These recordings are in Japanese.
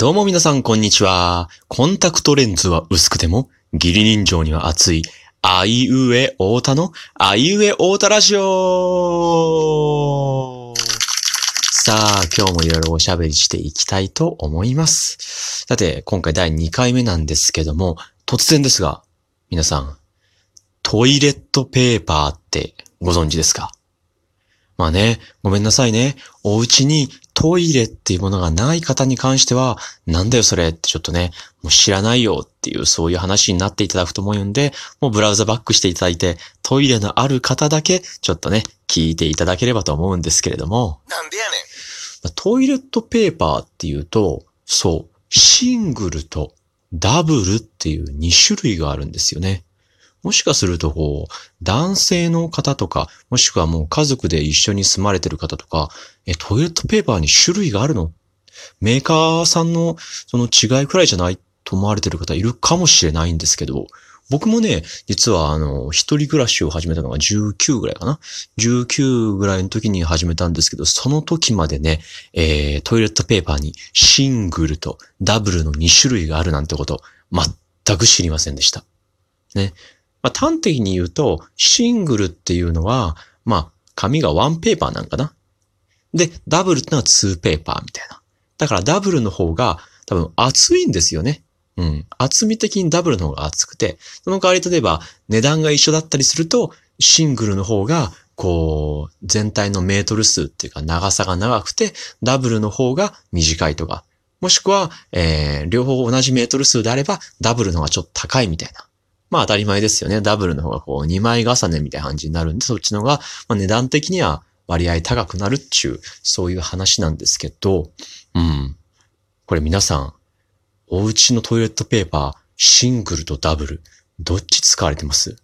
どうも皆さんこんにちは。コンタクトレンズは薄くても、義理人情には熱い、あいうえおうたの、あいうえおうたラジオさあ、今日もいろいろおしゃべりしていきたいと思います。さて、今回第2回目なんですけども、突然ですが、皆さん、トイレットペーパーってご存知ですか？まあね、ごめんなさいね。お家にトイレっていうものがない方に関しては、なんだよそれってちょっとね、もう知らないよっていうそういう話になっていただくと思うんで、もうブラウザバックしていただいて、トイレのある方だけちょっとね、聞いていただければと思うんですけれども、なんでやねん。まあトイレットペーパーっていうと、そう、シングルとダブルっていう2種類があるんですよね。もしかすると、こう、男性の方とか、もしくはもう家族で一緒に住まれてる方とか、え、トイレットペーパーに種類があるの？メーカーさんのその違いくらいじゃない？と思われてる方いるかもしれないんですけど、僕もね、実はあの、一人暮らしを始めたのが19ぐらいかな？19ぐらいの時に始めたんですけど、その時までね、えー、トイレットペーパーにシングルとダブルの2種類があるなんてこと、全く知りませんでした。ね。まあ、端的に言うと、シングルっていうのは、まあ、紙がワンペーパーなんかな。で、ダブルってのはツーペーパーみたいな。だからダブルの方が多分厚いんですよね。うん。厚み的にダブルの方が厚くて、その代わり例えば値段が一緒だったりすると、シングルの方が、こう、全体のメートル数っていうか長さが長くて、ダブルの方が短いとか。もしくは、えー、両方同じメートル数であれば、ダブルの方がちょっと高いみたいな。まあ当たり前ですよね。ダブルの方がこう2枚重ねみたいな感じになるんで、そっちの方が、まあ、値段的には割合高くなるっちゅう、そういう話なんですけど、うん。これ皆さん、お家のトイレットペーパー、シングルとダブル、どっち使われてます？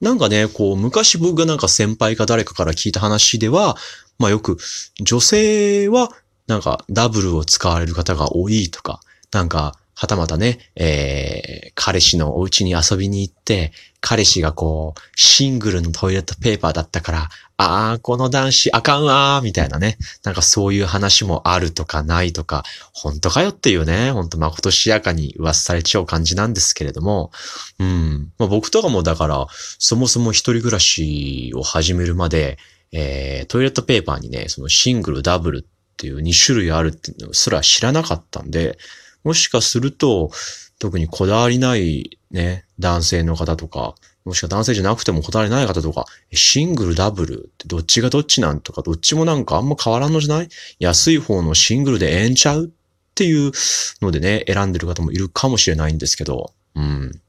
なんかね、こう、昔僕がなんか先輩か誰かから聞いた話では、まあよく、女性はなんかダブルを使われる方が多いとか、なんか、はたまたね、えー、彼氏のお家に遊びに行って、彼氏がこう、シングルのトイレットペーパーだったから、あー、この男子あかんわー、みたいなね。なんかそういう話もあるとかないとか、本当かよっていうね、本当まことしやかに噂されちゃう感じなんですけれども、うん。まあ、僕とかもだから、そもそも一人暮らしを始めるまで、えー、トイレットペーパーにね、そのシングル、ダブルっていう2種類あるっていうのすら知らなかったんで、もしかすると、特にこだわりないね、男性の方とか、もしくは男性じゃなくてもこだわりない方とか、シングル、ダブルってどっちがどっちなんとか、どっちもなんかあんま変わらんのじゃない？安い方のシングルでええんちゃう？っていうのでね、選んでる方もいるかもしれないんですけど、うん。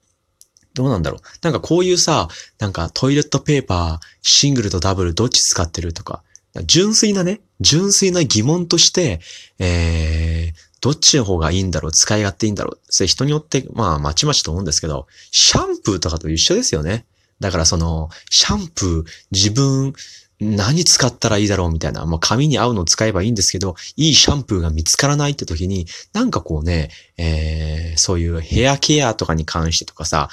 どうなんだろう？なんかこういうさ、なんかトイレットペーパー、シングルとダブルどっち使ってるとか、純粋なね、純粋な疑問として、えー、どっちの方がいいんだろう使い勝手いいんだろうそれ人によって、まあ、まちまちと思うんですけど、シャンプーとかと一緒ですよね。だからその、シャンプー、自分、何使ったらいいだろうみたいな、もう髪に合うのを使えばいいんですけど、いいシャンプーが見つからないって時に、なんかこうね、えー、そういうヘアケアとかに関してとかさ、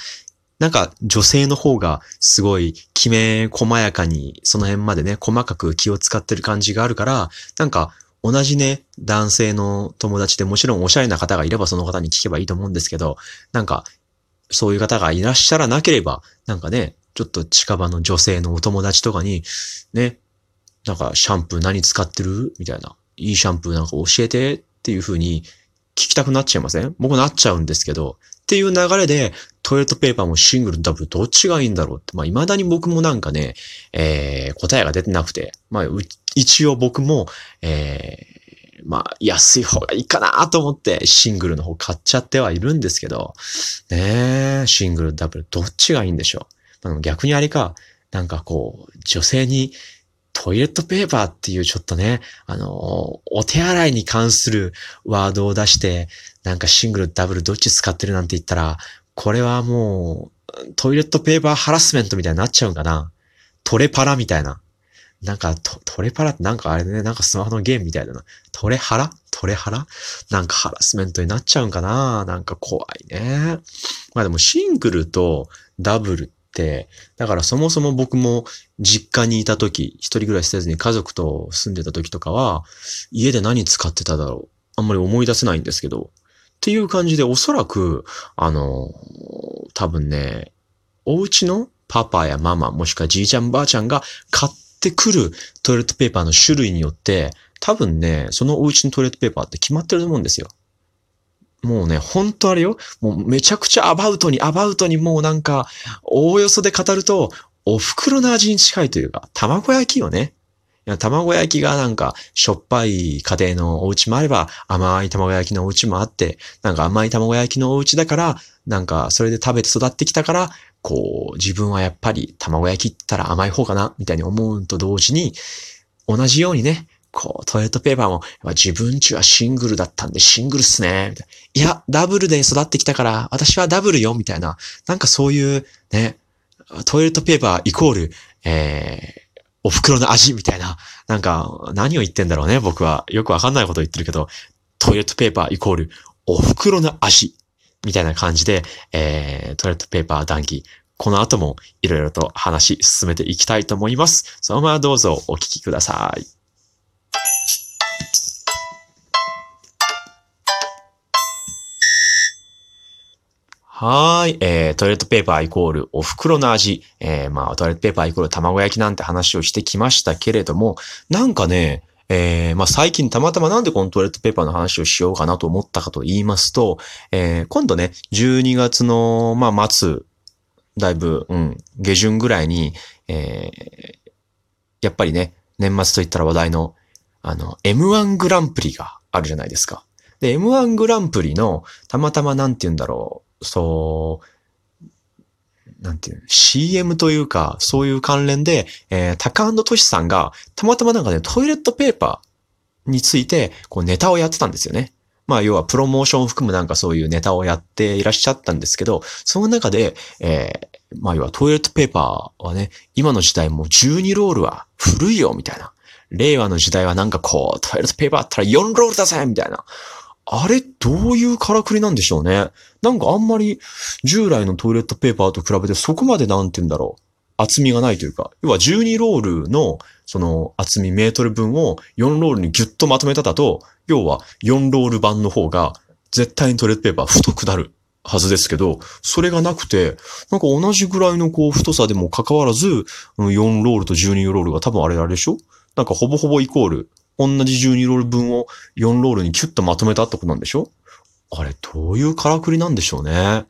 なんか女性の方がすごいきめ細やかにその辺までね、細かく気を使ってる感じがあるから、なんか同じね、男性の友達でもちろんおしゃれな方がいればその方に聞けばいいと思うんですけど、なんかそういう方がいらっしゃらなければ、なんかね、ちょっと近場の女性のお友達とかに、ね、なんかシャンプー何使ってる？みたいな。いいシャンプーなんか教えてっていう風に聞きたくなっちゃいません？僕なっちゃうんですけど、っていう流れで、トイレットペーパーもシングル、ダブル、どっちがいいんだろうって、まあ、未だに僕もなんかね、えー、答えが出てなくて、まあ、一応僕も、えー、まあ、安い方がいいかなと思って、シングルの方買っちゃってはいるんですけど、ね、シングル、ダブル、どっちがいいんでしょう？まあ、逆にあれか、なんかこう、女性に、トイレットペーパーっていうちょっとね、あの、お手洗いに関するワードを出して、なんかシングル、ダブルどっち使ってるなんて言ったら、これはもう、トイレットペーパーハラスメントみたいになっちゃうんかな。トレパラみたいな。なんかト、トレパラってなんかあれね、なんかスマホのゲームみたいだな。トレハラ？トレハラ？なんかハラスメントになっちゃうんかな？なんか怖いね。まあでもシングルとダブルって、だからそもそも僕も実家にいた時、一人暮らしせずに家族と住んでた時とかは、家で何使ってただろう。あんまり思い出せないんですけど、っていう感じで、おそらく、あの、多分ね、お家のパパやママ、もしくはじいちゃんばあちゃんが買ってくるトイレットペーパーの種類によって、多分ね、そのお家のトイレットペーパーって決まってると思うんですよ。もうね、ほんとあれよ。もうめちゃくちゃアバウトに、アバウトにもうなんか、おおよそで語ると、お袋の味に近いというか、卵焼きよね。いや卵焼きがなんか、しょっぱい家庭のお家もあれば、甘い卵焼きのお家もあって、なんか甘い卵焼きのお家だから、なんかそれで食べて育ってきたから、こう、自分はやっぱり卵焼きったら甘い方かな、みたいに思うと同時に、同じようにね、こう、トイレットペーパーも、自分ちはシングルだったんでシングルっすね。いや、ダブルで育ってきたから、私はダブルよ、みたいな。なんかそういう、ね、トイレットペーパーイコール、えー、お袋の味みたいな。なんか、何を言ってんだろうね、僕は。よくわかんないこと言ってるけど、トイレットペーパーイコール、お袋の味。みたいな感じで、えー、トイレットペーパー談義。この後もいろいろと話進めていきたいと思います。そのままどうぞお聞きください。はい。えー、トイレットペーパーイコールお袋の味。えー、まあ、トイレットペーパーイコール卵焼きなんて話をしてきましたけれども、なんかね、えー、まあ、最近たまたまなんでこのトイレットペーパーの話をしようかなと思ったかと言いますと、えー、今度ね、12月の、まあ、末、だいぶ、うん、下旬ぐらいに、えー、やっぱりね、年末と言ったら話題の、あの、M1 グランプリがあるじゃないですか。で、M1 グランプリの、たまたまなんて言うんだろう、そう、なんていう、CM というか、そういう関連で、えー、タカトシさんが、たまたまなんかね、トイレットペーパーについて、こうネタをやってたんですよね。まあ、要はプロモーションを含むなんかそういうネタをやっていらっしゃったんですけど、その中で、えー、まあ、要はトイレットペーパーはね、今の時代もう12ロールは古いよ、みたいな。令和の時代はなんかこう、トイレットペーパーあったら4ロールだぜみたいな。あれ、どういうからくりなんでしょうね。なんかあんまり従来のトイレットペーパーと比べてそこまでなんて言うんだろう。厚みがないというか、要は12ロールのその厚みメートル分を4ロールにギュッとまとめただと、要は4ロール版の方が絶対にトイレットペーパー太くなるはずですけど、それがなくて、なんか同じぐらいのこう太さでも関わらず、4ロールと12ロールが多分あれあれでしょ？なんかほぼほぼイコール同じ12ロール分を4ロールにキュッとまとめたってことなんでしょ？あれ、どういうからくりなんでしょうね。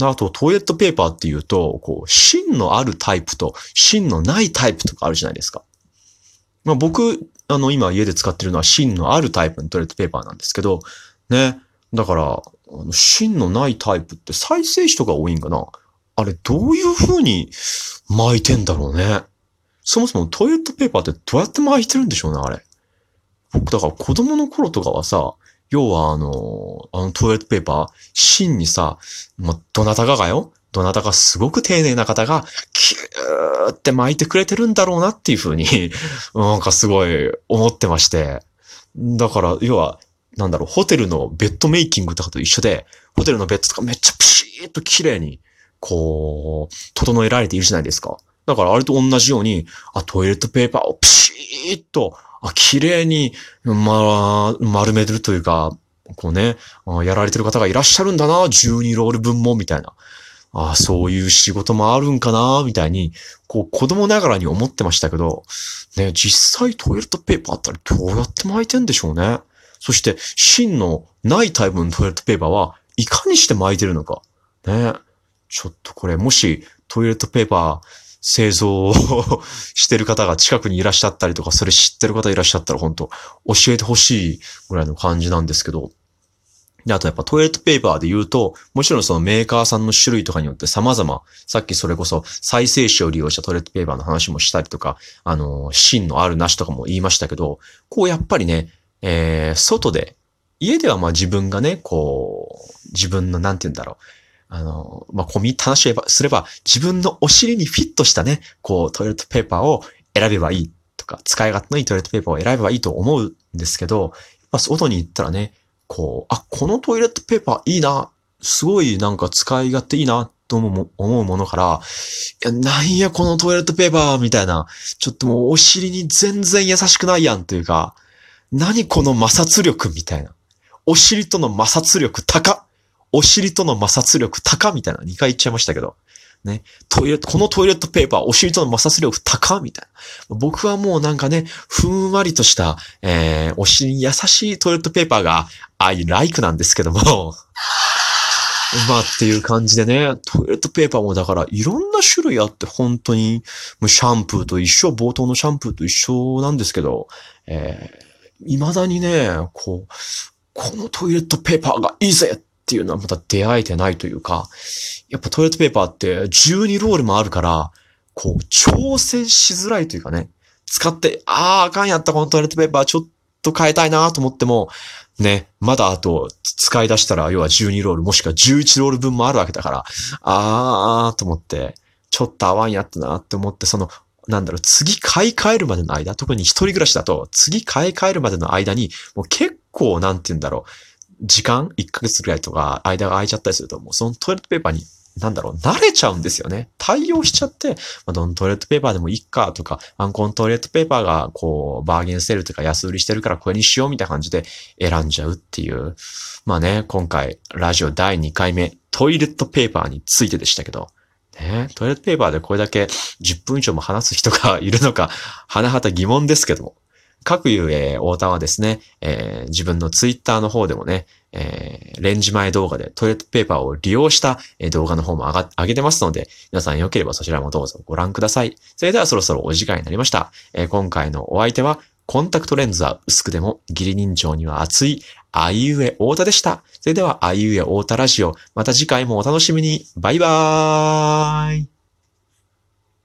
あと、トイレットペーパーっていうと、こう、芯のあるタイプと芯のないタイプとかあるじゃないですか。まあ僕、あの、今家で使ってるのは芯のあるタイプのトイレットペーパーなんですけど、ね。だから、あの芯のないタイプって再生紙とか多いんかな？あれ、どういう風に巻いてんだろうね。そもそもトイレットペーパーってどうやって巻いてるんでしょうね、あれ。僕、だから子供の頃とかはさ、要はあの、あのトイレットペーパー、芯にさ、まあ、どなたかがよ、どなたかすごく丁寧な方が、キューって巻いてくれてるんだろうなっていう風に なんかすごい思ってまして。だから、要は、なんだろう、ホテルのベッドメイキングとかと一緒で、ホテルのベッドとかめっちゃピシーっと綺麗に、こう、整えられているじゃないですか。だからあれと同じように、あ、トイレットペーパーをピシーっと、あ、綺麗に、ま、丸めてるというか、こうね、やられてる方がいらっしゃるんだな、12ロール分も、みたいな。あそういう仕事もあるんかな、みたいに、こう子供ながらに思ってましたけど、ね、実際トイレットペーパーあったらどうやって巻いてんでしょうね。そして、芯のないタイプのトイレットペーパーはいかにして巻いてるのか。ね。ちょっとこれ、もしトイレットペーパー製造してる方が近くにいらっしゃったりとか、それ知ってる方いらっしゃったら本当教えてほしいぐらいの感じなんですけど。で、あとやっぱトイレットペーパーで言うと、もちろんそのメーカーさんの種類とかによって様々、さっきそれこそ再生紙を利用したトイレットペーパーの話もしたりとか、あの、芯のあるなしとかも言いましたけど、こうやっぱりね、えー、外で、家ではまあ自分がね、こう、自分のなんて言うんだろう、あの、まあ、込み入った話をすれば、自分のお尻にフィットしたね、こう、トイレットペーパーを選べばいいとか、使い勝手のいいトイレットペーパーを選べばいいと思うんですけど、まあ、外に行ったらね、こう、あ、このトイレットペーパーいいな、すごいなんか使い勝手いいな、と思う思うものから、いや、なんやこのトイレットペーパーみたいな、ちょっともうお尻に全然優しくないやんというか、何この摩擦力みたいな。お尻との摩擦力高お尻との摩擦力高みたいな2回言っちゃいましたけど。ね。トイレ、このトイレットペーパー、お尻との摩擦力高みたいな。僕はもうなんかね、ふんわりとした、えー、お尻に優しいトイレットペーパーが、I like なんですけども。まあっていう感じでね、トイレットペーパーもだからいろんな種類あって本当に、シャンプーと一緒、冒頭のシャンプーと一緒なんですけど、えー、未だにね、こう、このトイレットペーパーがいいぜっていうのはまた出会えてないというか、やっぱトイレットペーパーって12ロールもあるから、こう、調整しづらいというかね、使って、ああ、あかんやったこのトイレットペーパーちょっと変えたいなと思っても、ね、まだあと使い出したら、要は12ロールもしくは11ロール分もあるわけだから、あーと思って、ちょっと合わんやったなって思って、その、なんだろう、次買い替えるまでの間、特に一人暮らしだと、次買い替えるまでの間に、もう結構、なんて言うんだろう、時間 ?1 ヶ月ぐらいとか、間が空いちゃったりすると、もうそのトイレットペーパーになんだろう、慣れちゃうんですよね。対応しちゃって、まあ、どのトイレットペーパーでもいいかとか、アンコントイレットペーパーがこう、バーゲンセールとか安売りしてるからこれにしようみたいな感じで選んじゃうっていう。まあね、今回、ラジオ第2回目、トイレットペーパーについてでしたけど、ね、トイレットペーパーでこれだけ10分以上も話す人がいるのか、甚だ疑問ですけども。各いう、えー、太田はですね、えー、自分のツイッターの方でもね、えー、レンジ前動画でトイレットペーパーを利用した、動画の方も上が、上げてますので、皆さんよければそちらもどうぞご覧ください。それではそろそろお時間になりました。えー、今回のお相手は、コンタクトレンズは薄くでも義理人情には熱い、あいうえ太田でした。それでは、あいうえ太田ラジオ。また次回もお楽しみに。バイバーイ。